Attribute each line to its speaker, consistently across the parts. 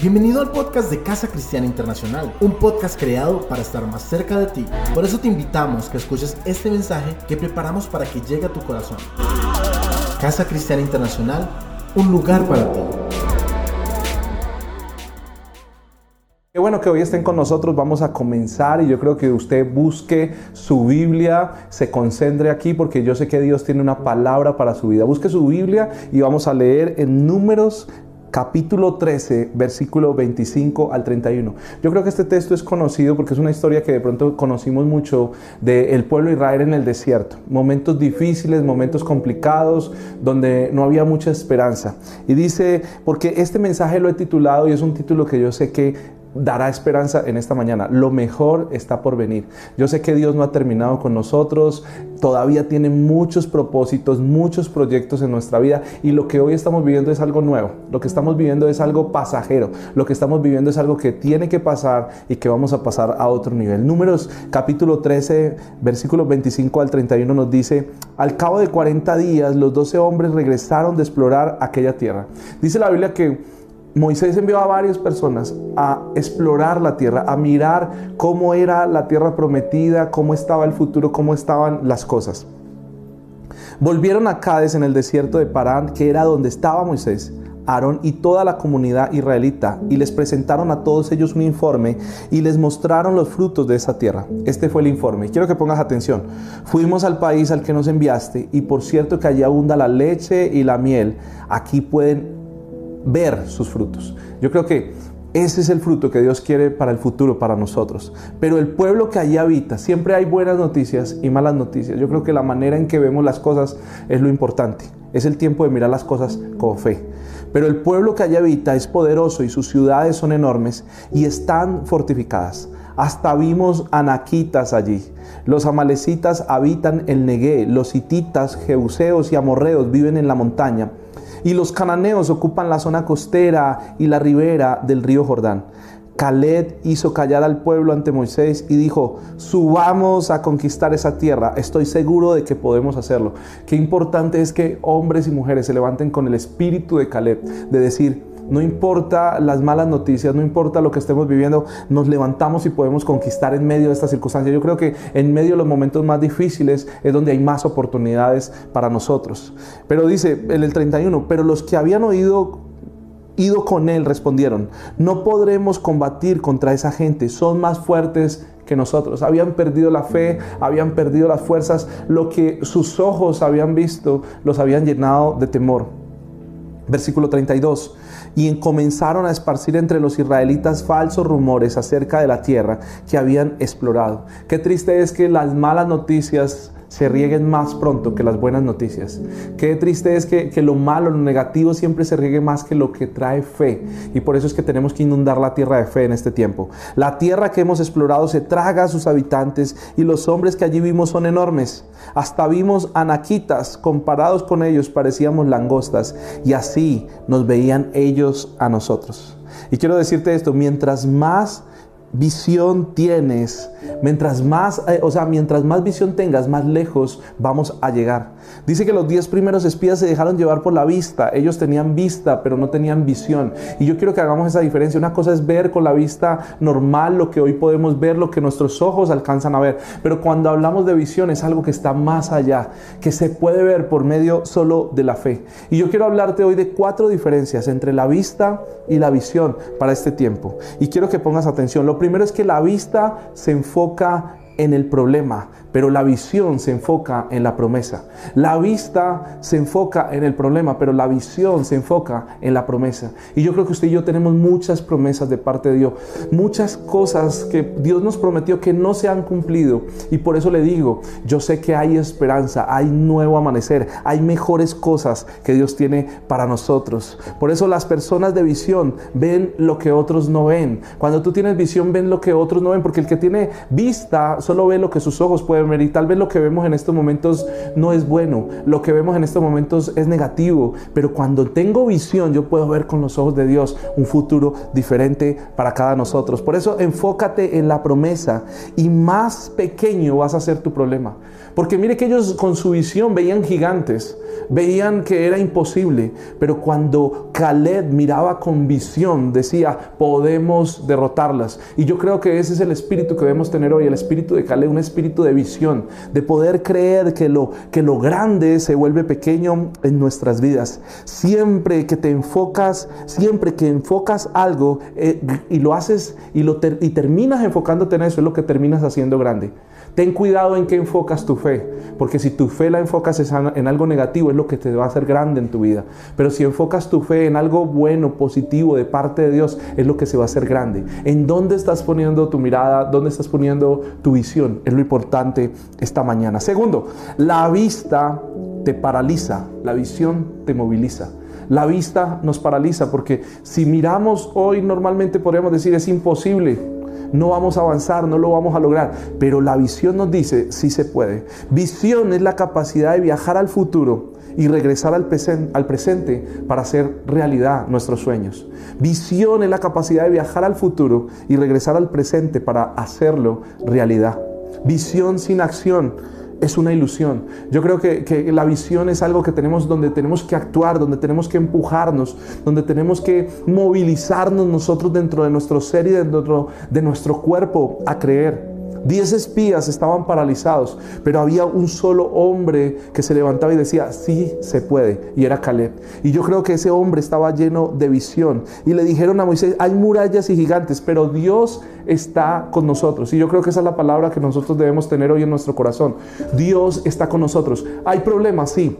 Speaker 1: Bienvenido al podcast de Casa Cristiana Internacional, un podcast creado para estar más cerca de ti. Por eso te invitamos que escuches este mensaje que preparamos para que llegue a tu corazón. Casa Cristiana Internacional, un lugar para ti.
Speaker 2: Qué bueno que hoy estén con nosotros, vamos a comenzar y yo creo que usted busque su Biblia, se concentre aquí porque yo sé que Dios tiene una palabra para su vida. Busque su Biblia y vamos a leer en números capítulo 13, versículo 25 al 31. Yo creo que este texto es conocido porque es una historia que de pronto conocimos mucho del pueblo Israel en el desierto. Momentos difíciles, momentos complicados, donde no había mucha esperanza. Y dice, porque este mensaje lo he titulado y es un título que yo sé que dará esperanza en esta mañana. Lo mejor está por venir. Yo sé que Dios no ha terminado con nosotros, todavía tiene muchos propósitos, muchos proyectos en nuestra vida y lo que hoy estamos viviendo es algo nuevo. Lo que estamos viviendo es algo pasajero. Lo que estamos viviendo es algo que tiene que pasar y que vamos a pasar a otro nivel. Números capítulo 13, versículos 25 al 31 nos dice, al cabo de 40 días los 12 hombres regresaron de explorar aquella tierra. Dice la Biblia que Moisés envió a varias personas a explorar la tierra, a mirar cómo era la tierra prometida, cómo estaba el futuro, cómo estaban las cosas. Volvieron a Cádiz en el desierto de Parán, que era donde estaba Moisés, Aarón y toda la comunidad israelita, y les presentaron a todos ellos un informe y les mostraron los frutos de esa tierra. Este fue el informe. Quiero que pongas atención. Fuimos al país al que nos enviaste, y por cierto que allí abunda la leche y la miel. Aquí pueden ver sus frutos. Yo creo que ese es el fruto que Dios quiere para el futuro, para nosotros. Pero el pueblo que allí habita, siempre hay buenas noticias y malas noticias. Yo creo que la manera en que vemos las cosas es lo importante. Es el tiempo de mirar las cosas con fe. Pero el pueblo que allí habita es poderoso y sus ciudades son enormes y están fortificadas. Hasta vimos anaquitas allí. Los amalecitas habitan el Negué, los hititas, jeuseos y amorreos viven en la montaña y los cananeos ocupan la zona costera y la ribera del río Jordán. Caleb hizo callar al pueblo ante Moisés y dijo, subamos a conquistar esa tierra, estoy seguro de que podemos hacerlo. Qué importante es que hombres y mujeres se levanten con el espíritu de Caleb, de decir, no importa las malas noticias, no importa lo que estemos viviendo, nos levantamos y podemos conquistar en medio de estas circunstancias. Yo creo que en medio de los momentos más difíciles es donde hay más oportunidades para nosotros. Pero dice en el 31, pero los que habían oído ido con él respondieron, no podremos combatir contra esa gente, son más fuertes que nosotros. Habían perdido la fe, habían perdido las fuerzas, lo que sus ojos habían visto los habían llenado de temor. Versículo 32 y comenzaron a esparcir entre los israelitas falsos rumores acerca de la tierra que habían explorado. Qué triste es que las malas noticias se rieguen más pronto que las buenas noticias. Qué triste es que, lo malo, lo negativo siempre se riegue más que lo que trae fe. Y por eso es que tenemos que inundar la tierra de fe en este tiempo. La tierra que hemos explorado se traga a sus habitantes y los hombres que allí vimos son enormes. Hasta vimos anaquitas, comparados con ellos parecíamos langostas y así nos veían ellos a nosotros. Y quiero decirte esto, mientras más visión tienes, mientras más, eh, o sea, mientras más visión tengas, más lejos vamos a llegar. Dice que los diez primeros espías se dejaron llevar por la vista. Ellos tenían vista, pero no tenían visión. Y yo quiero que hagamos esa diferencia. Una cosa es ver con la vista normal lo que hoy podemos ver, lo que nuestros ojos alcanzan a ver. Pero cuando hablamos de visión es algo que está más allá, que se puede ver por medio solo de la fe. Y yo quiero hablarte hoy de cuatro diferencias entre la vista y la visión para este tiempo. Y quiero que pongas atención. Lo primero es que la vista se enfoca en el problema, pero la visión se enfoca en la promesa. La vista se enfoca en el problema, pero la visión se enfoca en la promesa. Y yo creo que usted y yo tenemos muchas promesas de parte de Dios, muchas cosas que Dios nos prometió que no se han cumplido. Y por eso le digo, yo sé que hay esperanza, hay nuevo amanecer, hay mejores cosas que Dios tiene para nosotros. Por eso las personas de visión ven lo que otros no ven. Cuando tú tienes visión, ven lo que otros no ven, porque el que tiene vista solo ve lo que sus ojos pueden ver y tal vez lo que vemos en estos momentos no es bueno, lo que vemos en estos momentos es negativo, pero cuando tengo visión yo puedo ver con los ojos de Dios un futuro diferente para cada nosotros. Por eso enfócate en la promesa y más pequeño vas a ser tu problema. Porque mire que ellos con su visión veían gigantes, veían que era imposible, pero cuando Caleb miraba con visión, decía, podemos derrotarlas. Y yo creo que ese es el espíritu que debemos tener hoy, el espíritu de Caleb, un espíritu de visión, de poder creer que lo, que lo grande se vuelve pequeño en nuestras vidas. Siempre que te enfocas, siempre que enfocas algo eh, y lo haces y, lo y terminas enfocándote en eso, es lo que terminas haciendo grande. Ten cuidado en qué enfocas tu fe, porque si tu fe la enfocas en algo negativo es lo que te va a hacer grande en tu vida. Pero si enfocas tu fe en algo bueno, positivo de parte de Dios, es lo que se va a hacer grande. ¿En dónde estás poniendo tu mirada? ¿Dónde estás poniendo tu visión? Es lo importante esta mañana. Segundo, la vista te paraliza, la visión te moviliza. La vista nos paraliza porque si miramos hoy normalmente podríamos decir es imposible no vamos a avanzar, no lo vamos a lograr. Pero la visión nos dice, sí se puede. Visión es la capacidad de viajar al futuro y regresar al, al presente para hacer realidad nuestros sueños. Visión es la capacidad de viajar al futuro y regresar al presente para hacerlo realidad. Visión sin acción es una ilusión. Yo creo que, la visión es algo que tenemos donde tenemos que actuar, donde tenemos que empujarnos, donde tenemos que movilizarnos nosotros dentro de nuestro ser y dentro de nuestro cuerpo a creer. Diez espías estaban paralizados, pero había un solo hombre que se levantaba y decía, sí se puede, y era Caleb. Y yo creo que ese hombre estaba lleno de visión. Y le dijeron a Moisés, hay murallas y gigantes, pero Dios está con nosotros. Y yo creo que esa es la palabra que nosotros debemos tener hoy en nuestro corazón. Dios está con nosotros. Hay problemas, sí,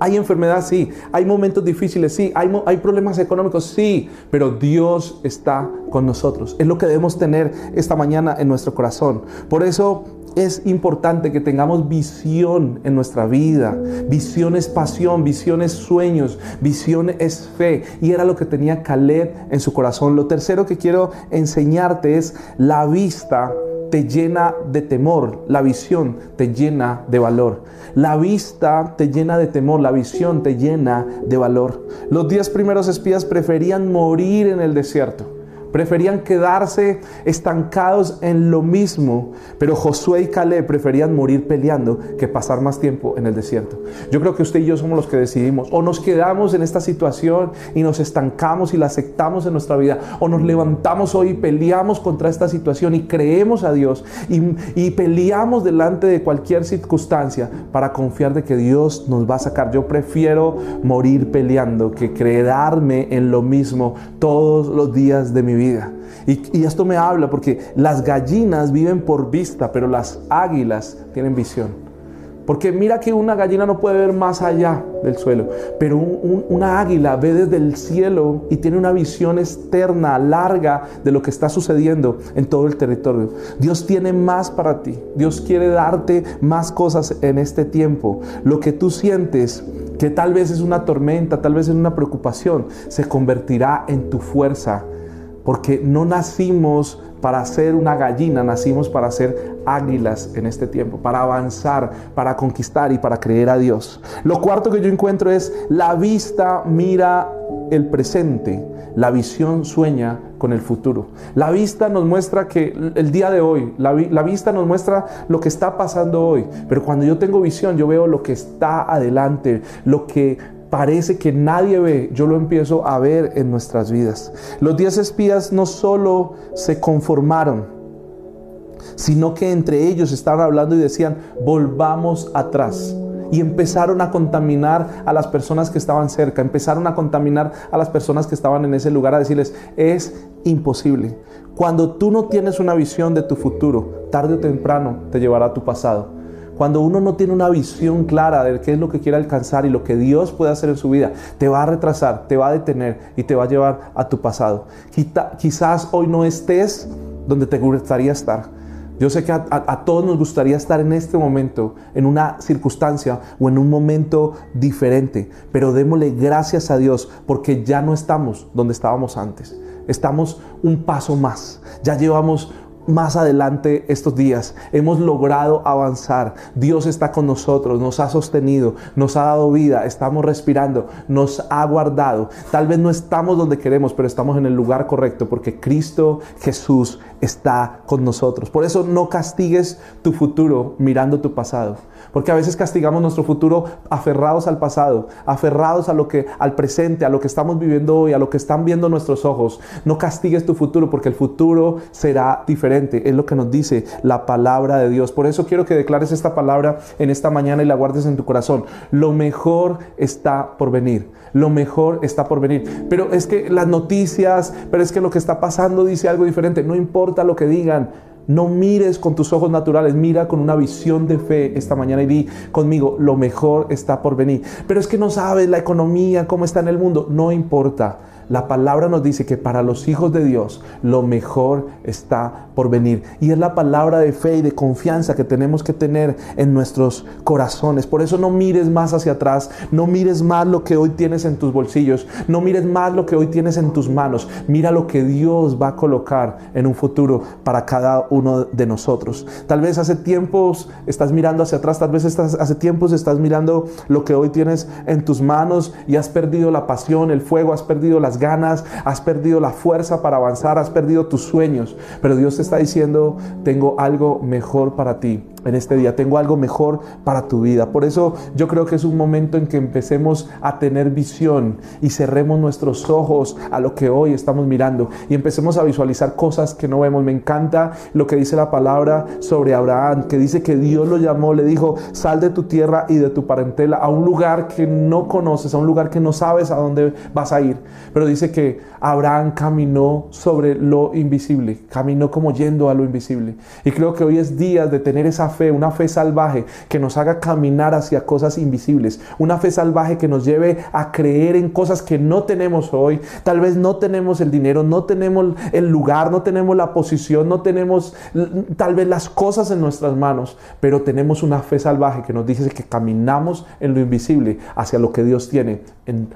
Speaker 2: hay enfermedad, sí. Hay momentos difíciles, sí. Hay, problemas económicos, sí. Pero Dios está con nosotros. Es lo que debemos tener esta mañana en nuestro corazón. Por eso es importante que tengamos visión en nuestra vida. Visión es pasión, visión es sueños, visión es fe. Y era lo que tenía Caleb en su corazón. Lo tercero que quiero enseñarte es la vista te llena de temor, la visión te llena de valor. La vista te llena de temor, la visión te llena de valor. Los diez primeros espías preferían morir en el desierto preferían quedarse estancados en lo mismo, pero Josué y Caleb preferían morir peleando que pasar más tiempo en el desierto. Yo creo que usted y yo somos los que decidimos, o nos quedamos en esta situación y nos estancamos y la aceptamos en nuestra vida, o nos levantamos hoy y peleamos contra esta situación y creemos a Dios y, y peleamos delante de cualquier circunstancia para confiar de que Dios nos va a sacar. Yo prefiero morir peleando que quedarme en lo mismo todos los días de mi vida y, esto me habla porque las gallinas viven por vista, pero las águilas tienen visión. Porque mira que una gallina no puede ver más allá del suelo, pero una águila ve desde el cielo y tiene una visión externa, larga de lo que está sucediendo en todo el territorio. Dios tiene más para ti. Dios quiere darte más cosas en este tiempo. Lo que tú sientes que tal vez es una tormenta, tal vez es una preocupación, se convertirá en tu fuerza porque no nacimos para ser una gallina, nacimos para ser águilas en este tiempo, para avanzar, para conquistar y para creer a Dios. Lo cuarto que yo encuentro es la vista mira el presente, la visión sueña con el futuro. La vista nos muestra que el día de hoy, la, la, vista nos muestra lo que está pasando hoy, pero cuando yo tengo visión, yo veo lo que está adelante, lo que parece que nadie ve, yo lo empiezo a ver en nuestras vidas. Los diez espías no solo se conformaron, sino que entre ellos estaban hablando y decían, volvamos atrás. Y empezaron a contaminar a las personas que estaban cerca, empezaron a contaminar a las personas que estaban en ese lugar, a decirles, es imposible. Cuando tú no tienes una visión de tu futuro, tarde o temprano te llevará a tu pasado. Cuando uno no tiene una visión clara de qué es lo que quiere alcanzar y lo que Dios puede hacer en su vida, te va a retrasar, te va a detener y te va a llevar a tu pasado. Quizás hoy no estés donde te gustaría estar. Yo sé que a, todos nos gustaría estar en este momento, en una circunstancia o en un momento diferente, pero démosle gracias a Dios porque ya no estamos donde estábamos antes. Estamos un paso más. Ya llevamos más adelante estos días. Hemos logrado avanzar. Dios está con nosotros, nos ha sostenido, nos ha dado vida, estamos respirando, nos ha guardado. Tal vez no estamos donde queremos, pero estamos en el lugar correcto porque Cristo Jesús está con nosotros. Por eso no castigues tu futuro mirando tu pasado. Porque a veces castigamos nuestro futuro aferrados al pasado, aferrados a lo que al presente, a lo que estamos viviendo hoy, a lo que están viendo nuestros ojos. No castigues tu futuro porque el futuro será diferente. Es lo que nos dice la palabra de Dios. Por eso quiero que declares esta palabra en esta mañana y la guardes en tu corazón. Lo mejor está por venir. Lo mejor está por venir. Pero es que las noticias, pero es que lo que está pasando dice algo diferente. No importa lo que digan. No mires con tus ojos naturales, mira con una visión de fe esta mañana y di conmigo, lo mejor está por venir. Pero es que no sabes la economía, cómo está en el mundo, no importa. La palabra nos dice que para los hijos de Dios lo mejor está por venir. Y es la palabra de fe y de confianza que tenemos que tener en nuestros corazones. Por eso no mires más hacia atrás, no mires más lo que hoy tienes en tus bolsillos, no mires más lo que hoy tienes en tus manos. Mira lo que Dios va a colocar en un futuro para cada uno de nosotros. Tal vez hace tiempos estás mirando hacia atrás, tal vez estás, hace tiempos estás mirando lo que hoy tienes en tus manos y has perdido la pasión, el fuego, has perdido las ganas, has perdido la fuerza para avanzar, has perdido tus sueños. Pero Dios te está diciendo, tengo algo mejor para ti en este día, tengo algo mejor para tu vida. Por eso yo creo que es un momento en que empecemos a tener visión y cerremos nuestros ojos a lo que hoy estamos mirando y empecemos a visualizar cosas que no vemos. Me encanta lo que dice la palabra sobre Abraham, que dice que Dios lo llamó, le dijo, sal de tu tierra y de tu parentela a un lugar que no conoces, a un lugar que no sabes a dónde vas a ir. Pero dice que Abraham caminó sobre lo invisible, caminó como yendo a lo invisible. Y creo que hoy es día de tener esa una fe salvaje que nos haga caminar hacia cosas invisibles, una fe salvaje que nos lleve a creer en cosas que no tenemos hoy. Tal vez no tenemos el dinero, no tenemos el lugar, no tenemos la posición, no tenemos tal vez las cosas en nuestras manos, pero tenemos una fe salvaje que nos dice que caminamos en lo invisible hacia lo que Dios tiene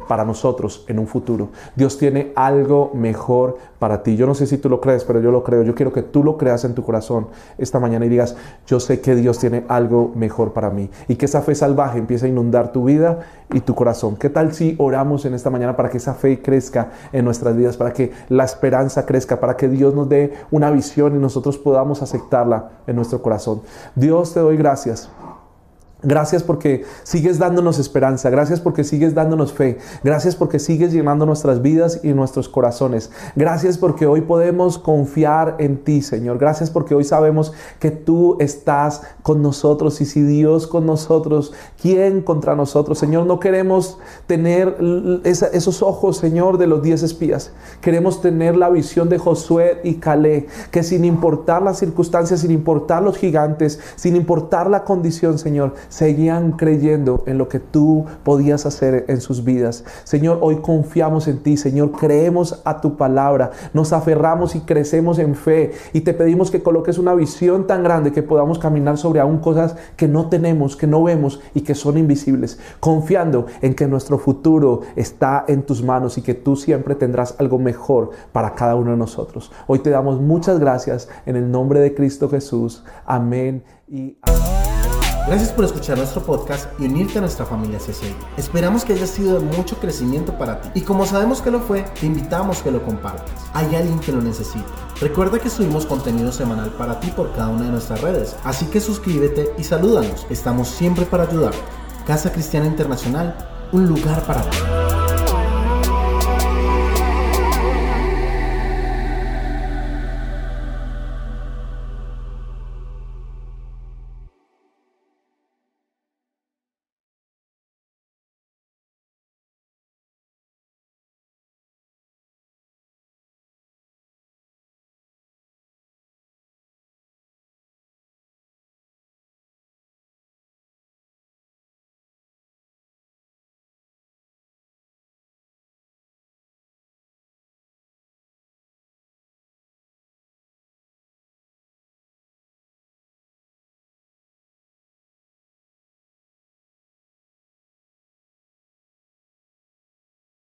Speaker 2: para nosotros en un futuro. Dios tiene algo mejor para ti. Yo no sé si tú lo crees, pero yo lo creo. Yo quiero que tú lo creas en tu corazón esta mañana y digas, yo sé que Dios tiene algo mejor para mí. Y que esa fe salvaje empiece a inundar tu vida y tu corazón. ¿Qué tal si oramos en esta mañana para que esa fe crezca en nuestras vidas, para que la esperanza crezca, para que Dios nos dé una visión y nosotros podamos aceptarla en nuestro corazón? Dios te doy gracias Gracias porque sigues dándonos esperanza, gracias porque sigues dándonos fe, gracias porque sigues llenando nuestras vidas y nuestros corazones. Gracias porque hoy podemos confiar en ti, Señor. Gracias porque hoy sabemos que tú estás con nosotros y si Dios con nosotros, ¿quién contra nosotros? Señor, no queremos tener esos ojos, Señor, de los diez espías. Queremos tener la visión de Josué y Calé, que sin importar las circunstancias, sin importar los gigantes, sin importar la condición, Señor, seguían creyendo en lo que tú podías hacer en sus vidas. Señor, hoy confiamos en ti, Señor, creemos a tu palabra, nos aferramos y crecemos en fe y te pedimos que coloques una visión tan grande que podamos caminar sobre aún cosas que no tenemos, que no vemos y que son invisibles, confiando en que nuestro futuro está en tus manos y que tú siempre tendrás algo mejor para cada uno de nosotros. Hoy te damos muchas gracias en el nombre de Cristo Jesús. Amén y amén.
Speaker 1: Gracias por escuchar nuestro podcast y unirte a nuestra familia CCI. Esperamos que haya sido de mucho crecimiento para ti. Y como sabemos que lo fue, te invitamos que lo compartas. Hay alguien que lo necesita. Recuerda que subimos contenido semanal para ti por cada una de nuestras redes. Así que suscríbete y salúdanos. Estamos siempre para ayudar. Casa Cristiana Internacional, un lugar para ti.